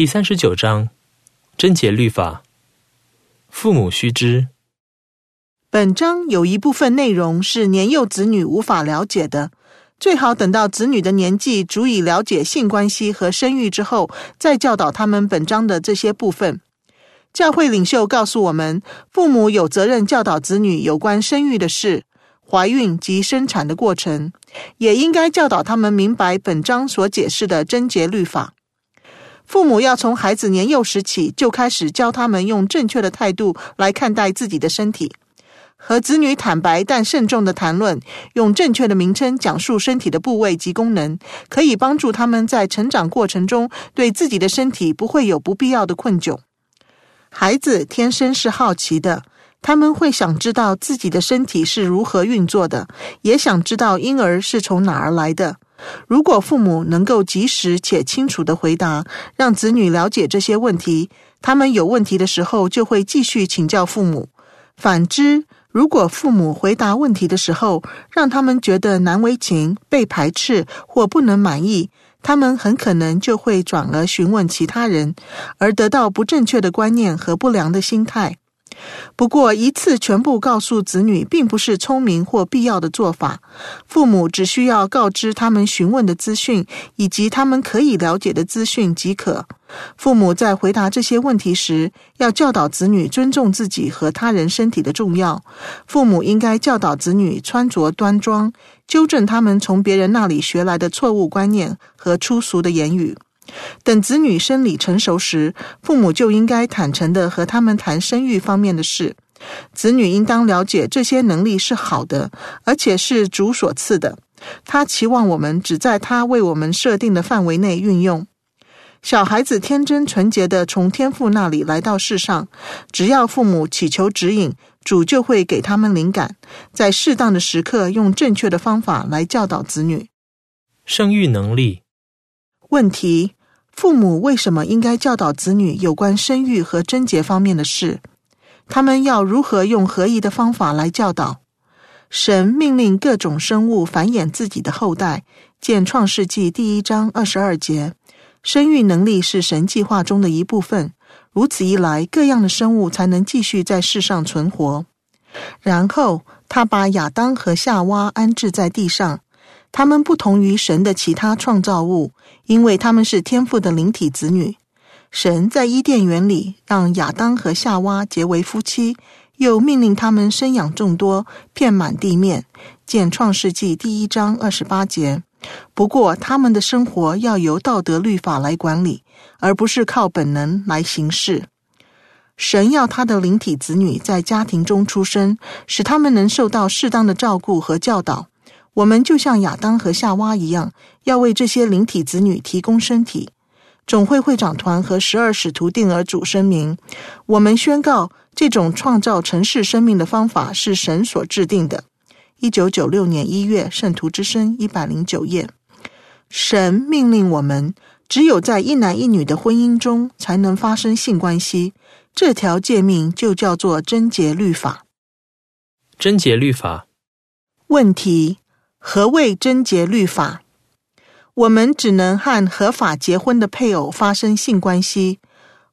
第三十九章，贞洁律法。父母须知。本章有一部分内容是年幼子女无法了解的，最好等到子女的年纪足以了解性关系和生育之后，再教导他们本章的这些部分。教会领袖告诉我们，父母有责任教导子女有关生育的事、怀孕及生产的过程，也应该教导他们明白本章所解释的贞洁律法。父母要从孩子年幼时起就开始教他们用正确的态度来看待自己的身体，和子女坦白但慎重的谈论，用正确的名称讲述身体的部位及功能，可以帮助他们在成长过程中对自己的身体不会有不必要的困窘。孩子天生是好奇的，他们会想知道自己的身体是如何运作的，也想知道婴儿是从哪儿来的。如果父母能够及时且清楚地回答，让子女了解这些问题，他们有问题的时候就会继续请教父母。反之，如果父母回答问题的时候，让他们觉得难为情、被排斥或不能满意，他们很可能就会转而询问其他人，而得到不正确的观念和不良的心态。不过，一次全部告诉子女，并不是聪明或必要的做法。父母只需要告知他们询问的资讯，以及他们可以了解的资讯即可。父母在回答这些问题时，要教导子女尊重自己和他人身体的重要。父母应该教导子女穿着端庄，纠正他们从别人那里学来的错误观念和粗俗的言语。等子女生理成熟时，父母就应该坦诚地和他们谈生育方面的事。子女应当了解这些能力是好的，而且是主所赐的。他期望我们只在他为我们设定的范围内运用。小孩子天真纯洁的从天父那里来到世上，只要父母祈求指引，主就会给他们灵感，在适当的时刻用正确的方法来教导子女。生育能力。问题。父母为什么应该教导子女有关生育和贞洁方面的事？他们要如何用合宜的方法来教导？神命令各种生物繁衍自己的后代，见创世纪第一章二十二节。生育能力是神计划中的一部分，如此一来，各样的生物才能继续在世上存活。然后，他把亚当和夏娃安置在地上。他们不同于神的其他创造物，因为他们是天父的灵体子女。神在伊甸园里让亚当和夏娃结为夫妻，又命令他们生养众多，遍满地面。见创世纪第一章二十八节。不过，他们的生活要由道德律法来管理，而不是靠本能来行事。神要他的灵体子女在家庭中出生，使他们能受到适当的照顾和教导。我们就像亚当和夏娃一样，要为这些灵体子女提供身体。总会会长团和十二使徒定额主声明：我们宣告，这种创造城市生命的方法是神所制定的。一九九六年一月，《圣徒之声》一百零九页。神命令我们，只有在一男一女的婚姻中才能发生性关系。这条诫命就叫做贞洁律法。贞洁律法。问题。何谓贞洁律法？我们只能和合法结婚的配偶发生性关系，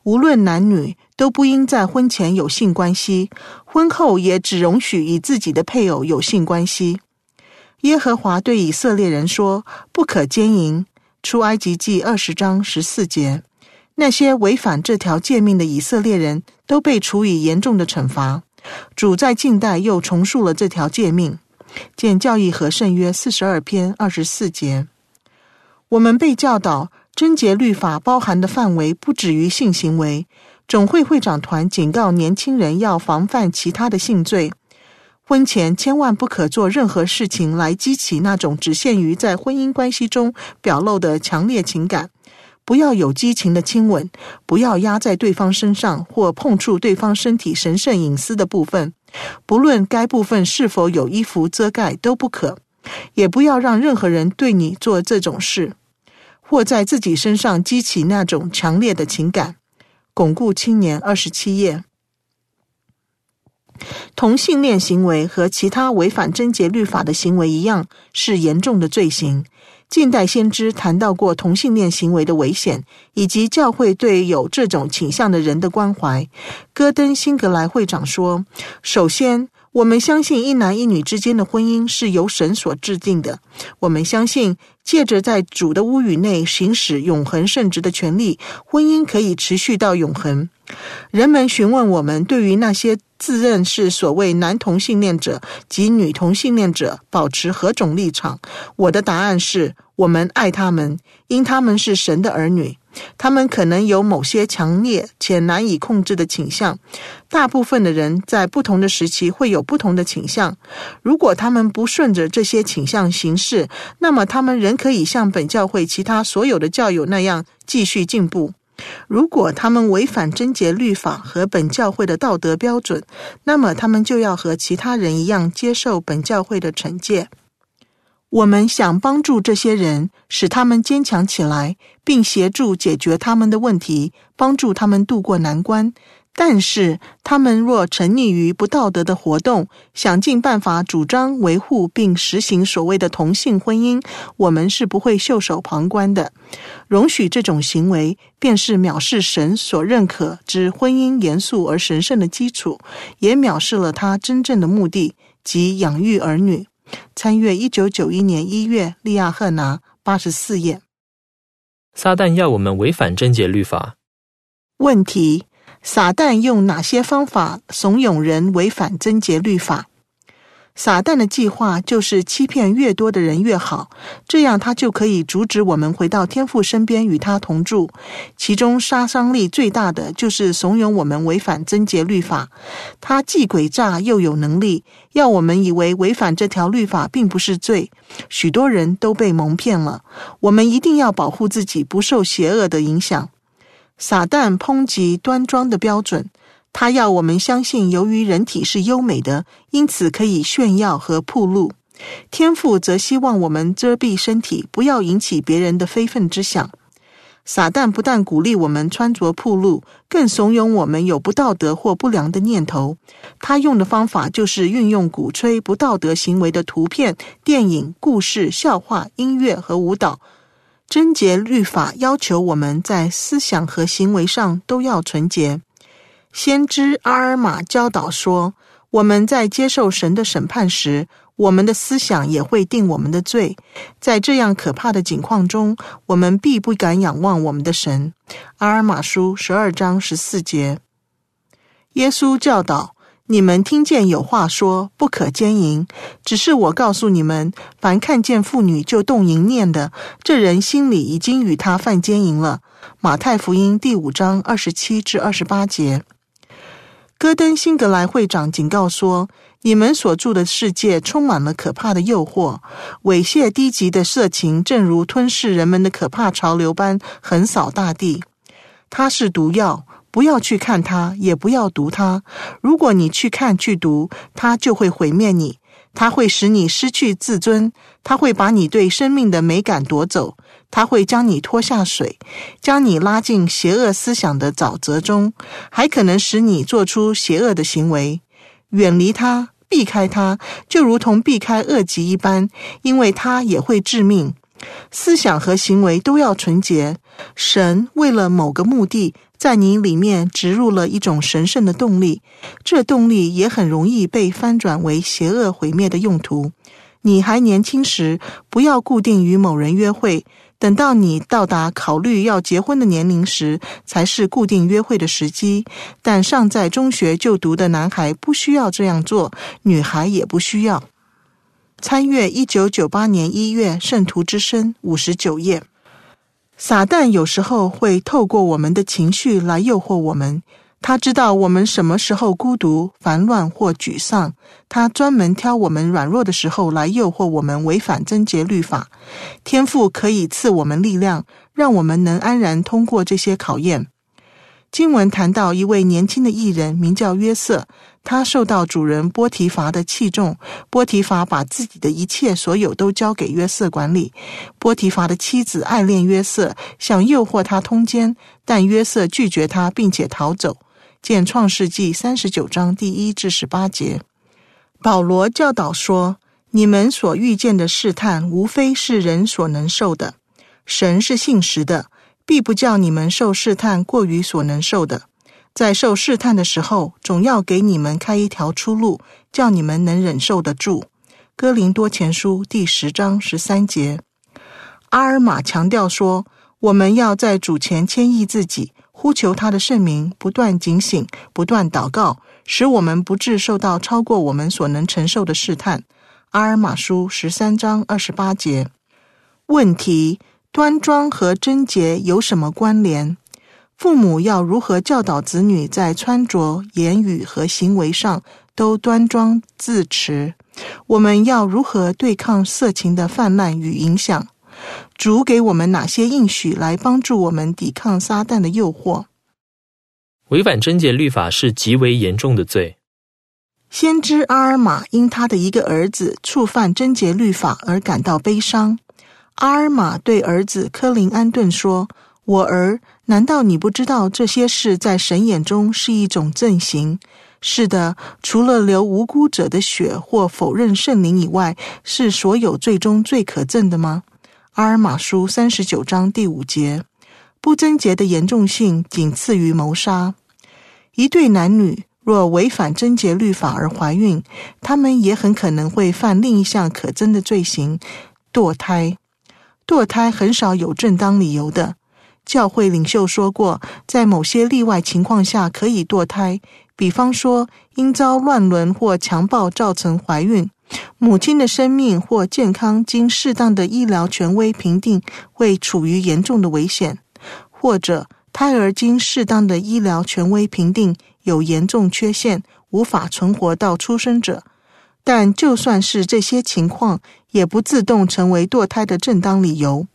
无论男女都不应在婚前有性关系，婚后也只容许与自己的配偶有性关系。耶和华对以色列人说：“不可奸淫。”出埃及记二十章十四节。那些违反这条诫命的以色列人都被处以严重的惩罚。主在近代又重述了这条诫命。见教义和圣约四十二篇二十四节，我们被教导贞洁律法包含的范围不止于性行为。总会会长团警告年轻人要防范其他的性罪，婚前千万不可做任何事情来激起那种只限于在婚姻关系中表露的强烈情感。不要有激情的亲吻，不要压在对方身上或碰触对方身体神圣隐私的部分。不论该部分是否有衣服遮盖都不可，也不要让任何人对你做这种事，或在自己身上激起那种强烈的情感。巩固青年二十七页，同性恋行为和其他违反贞洁律法的行为一样，是严重的罪行。近代先知谈到过同性恋行为的危险，以及教会对有这种倾向的人的关怀。戈登辛格莱会长说：“首先，我们相信一男一女之间的婚姻是由神所制定的。我们相信，借着在主的屋宇内行使永恒圣职的权利，婚姻可以持续到永恒。人们询问我们对于那些。”自认是所谓男同性恋者及女同性恋者保持何种立场？我的答案是：我们爱他们，因他们是神的儿女。他们可能有某些强烈且难以控制的倾向。大部分的人在不同的时期会有不同的倾向。如果他们不顺着这些倾向行事，那么他们仍可以像本教会其他所有的教友那样继续进步。如果他们违反贞洁律法和本教会的道德标准，那么他们就要和其他人一样接受本教会的惩戒。我们想帮助这些人，使他们坚强起来，并协助解决他们的问题，帮助他们渡过难关。但是，他们若沉溺于不道德的活动，想尽办法主张维护并实行所谓的同性婚姻，我们是不会袖手旁观的。容许这种行为，便是藐视神所认可之婚姻严肃而神圣的基础，也藐视了他真正的目的，即养育儿女。参阅一九九一年一月，利亚赫拿八十四页。撒旦要我们违反贞洁律法。问题。撒旦用哪些方法怂恿人违反贞洁律法？撒旦的计划就是欺骗越多的人越好，这样他就可以阻止我们回到天父身边与他同住。其中杀伤力最大的就是怂恿我们违反贞洁律法。他既诡诈又有能力，要我们以为违反这条律法并不是罪。许多人都被蒙骗了。我们一定要保护自己不受邪恶的影响。撒旦抨击端庄的标准，他要我们相信，由于人体是优美的，因此可以炫耀和铺露。天父则希望我们遮蔽身体，不要引起别人的非分之想。撒旦不但鼓励我们穿着暴露，更怂恿我们有不道德或不良的念头。他用的方法就是运用鼓吹不道德行为的图片、电影、故事、笑话、音乐和舞蹈。贞洁律法要求我们在思想和行为上都要纯洁。先知阿尔玛教导说，我们在接受神的审判时，我们的思想也会定我们的罪。在这样可怕的境况中，我们必不敢仰望我们的神。阿尔玛书十二章十四节。耶稣教导。你们听见有话说不可奸淫，只是我告诉你们，凡看见妇女就动淫念的，这人心里已经与她犯奸淫了。马太福音第五章二十七至二十八节。戈登辛格莱会长警告说：你们所住的世界充满了可怕的诱惑，猥亵低级的色情，正如吞噬人们的可怕潮流般横扫大地。它是毒药。不要去看它，也不要读它。如果你去看、去读，它就会毁灭你。它会使你失去自尊，它会把你对生命的美感夺走，它会将你拖下水，将你拉进邪恶思想的沼泽中，还可能使你做出邪恶的行为。远离它，避开它，就如同避开恶疾一般，因为它也会致命。思想和行为都要纯洁。神为了某个目的，在你里面植入了一种神圣的动力，这动力也很容易被翻转为邪恶毁灭的用途。你还年轻时，不要固定与某人约会，等到你到达考虑要结婚的年龄时，才是固定约会的时机。但尚在中学就读的男孩不需要这样做，女孩也不需要。参阅一九九八年一月《圣徒之声》五十九页。撒旦有时候会透过我们的情绪来诱惑我们。他知道我们什么时候孤独、烦乱或沮丧。他专门挑我们软弱的时候来诱惑我们违反贞洁律法。天父可以赐我们力量，让我们能安然通过这些考验。经文谈到一位年轻的艺人，名叫约瑟。他受到主人波提乏的器重，波提乏把自己的一切所有都交给约瑟管理。波提乏的妻子爱恋约瑟，想诱惑他通奸，但约瑟拒绝他，并且逃走。见创世记三十九章第一至十八节。保罗教导说：你们所遇见的试探，无非是人所能受的。神是信实的，必不叫你们受试探过于所能受的。在受试探的时候，总要给你们开一条出路，叫你们能忍受得住。哥林多前书第十章十三节。阿尔玛强调说，我们要在主前谦抑自己，呼求他的圣名，不断警醒，不断祷告，使我们不致受到超过我们所能承受的试探。阿尔玛书十三章二十八节。问题：端庄和贞洁有什么关联？父母要如何教导子女在穿着、言语和行为上都端庄自持？我们要如何对抗色情的泛滥与影响？主给我们哪些应许来帮助我们抵抗撒旦的诱惑？违反贞洁律法是极为严重的罪。先知阿尔玛因他的一个儿子触犯贞洁律法而感到悲伤。阿尔玛对儿子科林安顿说：“我儿，难道你不知道这些事在神眼中是一种阵型？是的，除了流无辜者的血或否认圣灵以外，是所有罪中最可憎的吗？”阿尔玛书三十九章第五节，不贞洁的严重性仅次于谋杀。一对男女若违反贞洁律法而怀孕，他们也很可能会犯另一项可憎的罪行——堕胎。堕胎很少有正当理由的。教会领袖说过，在某些例外情况下可以堕胎，比方说因遭乱伦或强暴造成怀孕。母亲的生命或健康经适当的医疗权威评定会处于严重的危险，或者胎儿经适当的医疗权威评定有严重缺陷，无法存活到出生者。但就算是这些情况，也不自动成为堕胎的正当理由。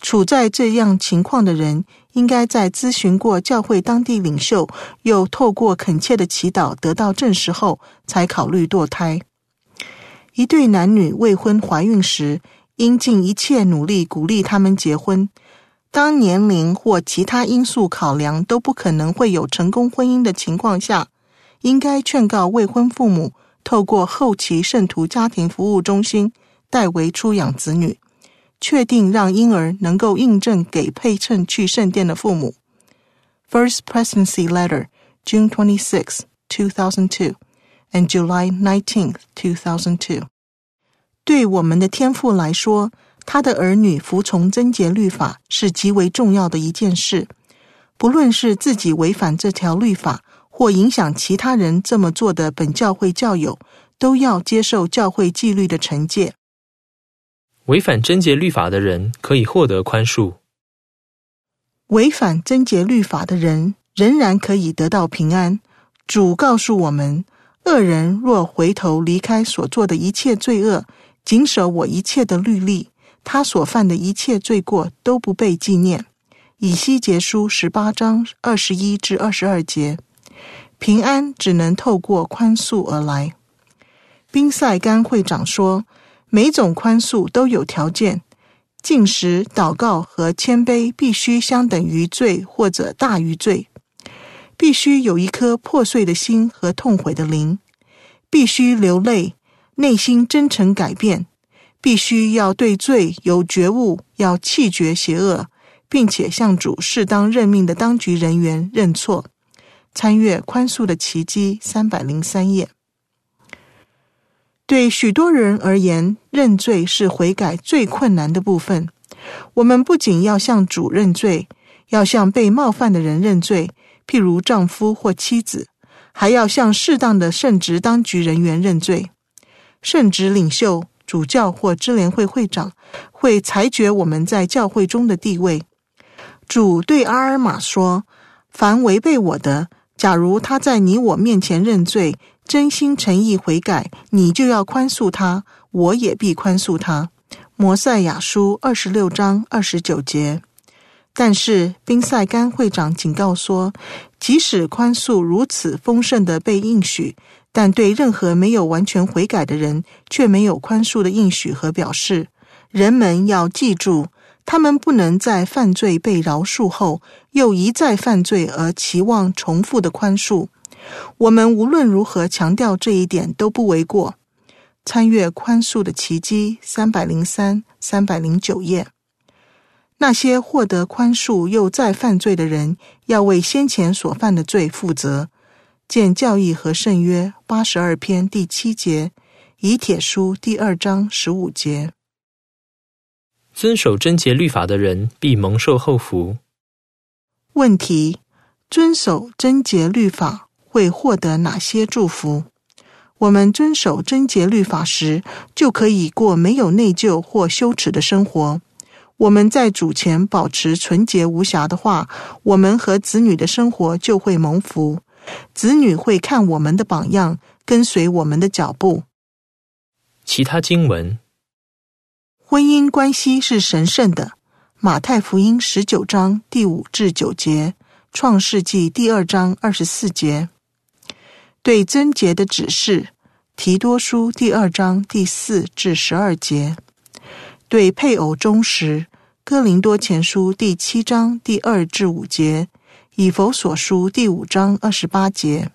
处在这样情况的人，应该在咨询过教会当地领袖，又透过恳切的祈祷得到证实后，才考虑堕胎。一对男女未婚怀孕时，应尽一切努力鼓励他们结婚。当年龄或其他因素考量都不可能会有成功婚姻的情况下，应该劝告未婚父母透过后期圣徒家庭服务中心代为出养子女，确定让婴儿能够印证给配称去圣殿的父母。First Presidency Letter, June twenty six, two thousand two. And July 19, 2002。对我们的天父来说，他的儿女服从贞洁律法是极为重要的一件事。不论是自己违反这条律法，或影响其他人这么做的本教会教友，都要接受教会纪律的惩戒。违反贞洁律法的人可以获得宽恕。违反贞洁律法的人仍然可以得到平安。主告诉我们。恶人若回头离开所做的一切罪恶，谨守我一切的律例，他所犯的一切罪过都不被纪念。以西结书十八章二十一至二十二节，平安只能透过宽恕而来。宾塞甘会长说，每种宽恕都有条件，禁食、祷告和谦卑必须相等于罪或者大于罪。必须有一颗破碎的心和痛悔的灵，必须流泪，内心真诚改变，必须要对罪有觉悟，要弃绝邪恶，并且向主适当任命的当局人员认错。参阅《宽恕的奇迹》三百零三页。对许多人而言，认罪是悔改最困难的部分。我们不仅要向主认罪，要向被冒犯的人认罪。譬如丈夫或妻子，还要向适当的圣职当局人员认罪。圣职领袖、主教或支联会会长会裁决我们在教会中的地位。主对阿尔玛说：“凡违背我的，假如他在你我面前认罪，真心诚意悔改，你就要宽恕他，我也必宽恕他。”摩赛亚书二十六章二十九节。但是，宾塞甘会长警告说，即使宽恕如此丰盛的被应许，但对任何没有完全悔改的人，却没有宽恕的应许和表示。人们要记住，他们不能在犯罪被饶恕后，又一再犯罪而期望重复的宽恕。我们无论如何强调这一点都不为过。参阅《宽恕的奇迹》三百零三、三百零九页。那些获得宽恕又再犯罪的人，要为先前所犯的罪负责。见教义和圣约八十二篇第七节，以铁书第二章十五节。遵守贞洁律法的人必蒙受后福。问题：遵守贞洁律法会获得哪些祝福？我们遵守贞洁律法时，就可以过没有内疚或羞耻的生活。我们在主前保持纯洁无瑕的话，我们和子女的生活就会蒙福。子女会看我们的榜样，跟随我们的脚步。其他经文：婚姻关系是神圣的。马太福音十九章第五至九节，创世纪第二章二十四节。对贞洁的指示，提多书第二章第四至十二节；对配偶忠实，哥林多前书第七章第二至五节，以弗所书第五章二十八节；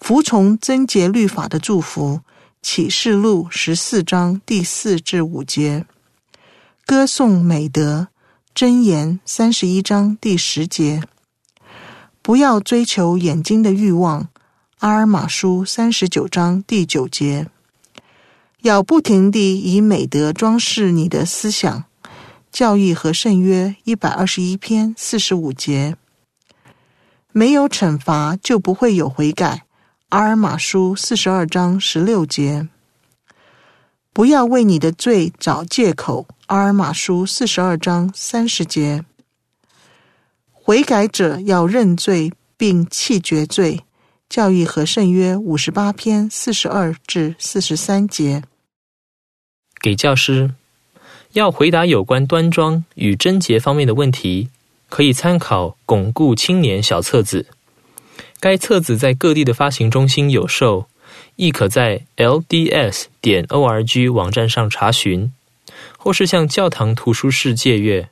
服从贞洁律法的祝福，启示录十四章第四至五节；歌颂美德，箴言三十一章第十节；不要追求眼睛的欲望。阿尔玛书三十九章第九节，要不停地以美德装饰你的思想。教义和圣约一百二十一篇四十五节，没有惩罚就不会有悔改。阿尔玛书四十二章十六节，不要为你的罪找借口。阿尔玛书四十二章三十节，悔改者要认罪并弃绝罪。教育和圣约五十八篇四十二至四十三节。给教师要回答有关端庄与贞洁方面的问题，可以参考《巩固青年小册子》。该册子在各地的发行中心有售，亦可在 LDS 点 org 网站上查询，或是向教堂图书室借阅。